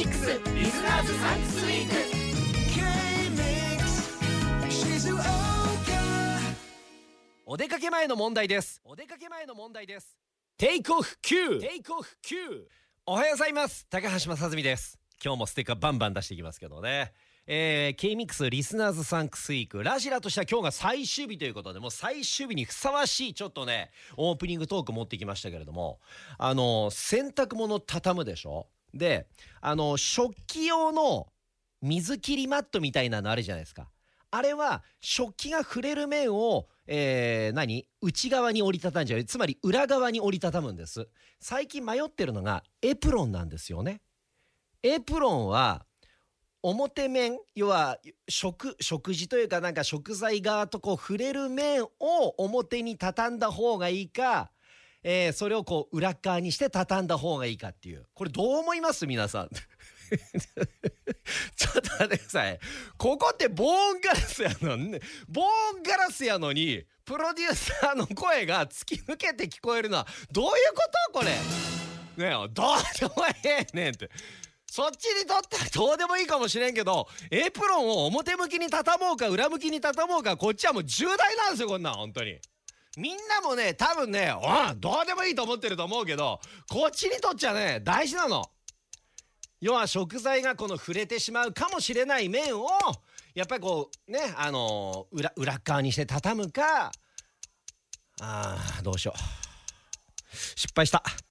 ミックスリスナーズサンクスウィーク K-Mix お出かけ前の問題です。お出かけ前の問題です。テイクオフ Q テイクオフ Q おはようございます。高橋正澄です。今日もステッカーバンバン出していきますけどね。えー、K-MIX リスナーズサンクスウィークラジラとしては今日が最終日ということでもう最終日にふさわしいちょっとねオープニングトーク持ってきましたけれども。あの洗濯物畳むでしょ？であの食器用の水切りマットみたいなのあるじゃないですか。あれは食器が触れる面を、えー何？内側に折りたたんじゃうつまり裏側に折りたたむんです。最近迷ってるのがエプロンなんですよね。エプロンは表面要は食食事というかなんか食材側とこう触れる面を表に畳んだ方がいいか、えーそれをこう裏側にして畳んだ方がいいかっていう。これどう思います？皆さん。ちょっと待ってください。ここって防音ガラスやのに防音ガラスやのにプロデューサーの声が突き抜けて聞こえるのはどういうこと？これ。ねえどうでもええねんって。そっちにとってはどうでもいいかもしれんけどエプロンを表向きに畳もうか裏向きに畳もうかこっちはもう重大なんですよこんなん本当に。みんなもね多分ねおいどうでもいいと思ってると思うけどこっちにとっちゃね大事なの。要は食材がこの触れてしまうかもしれない面をやっぱりこうねあのー裏裏側にして畳むかあーどうしよう失敗した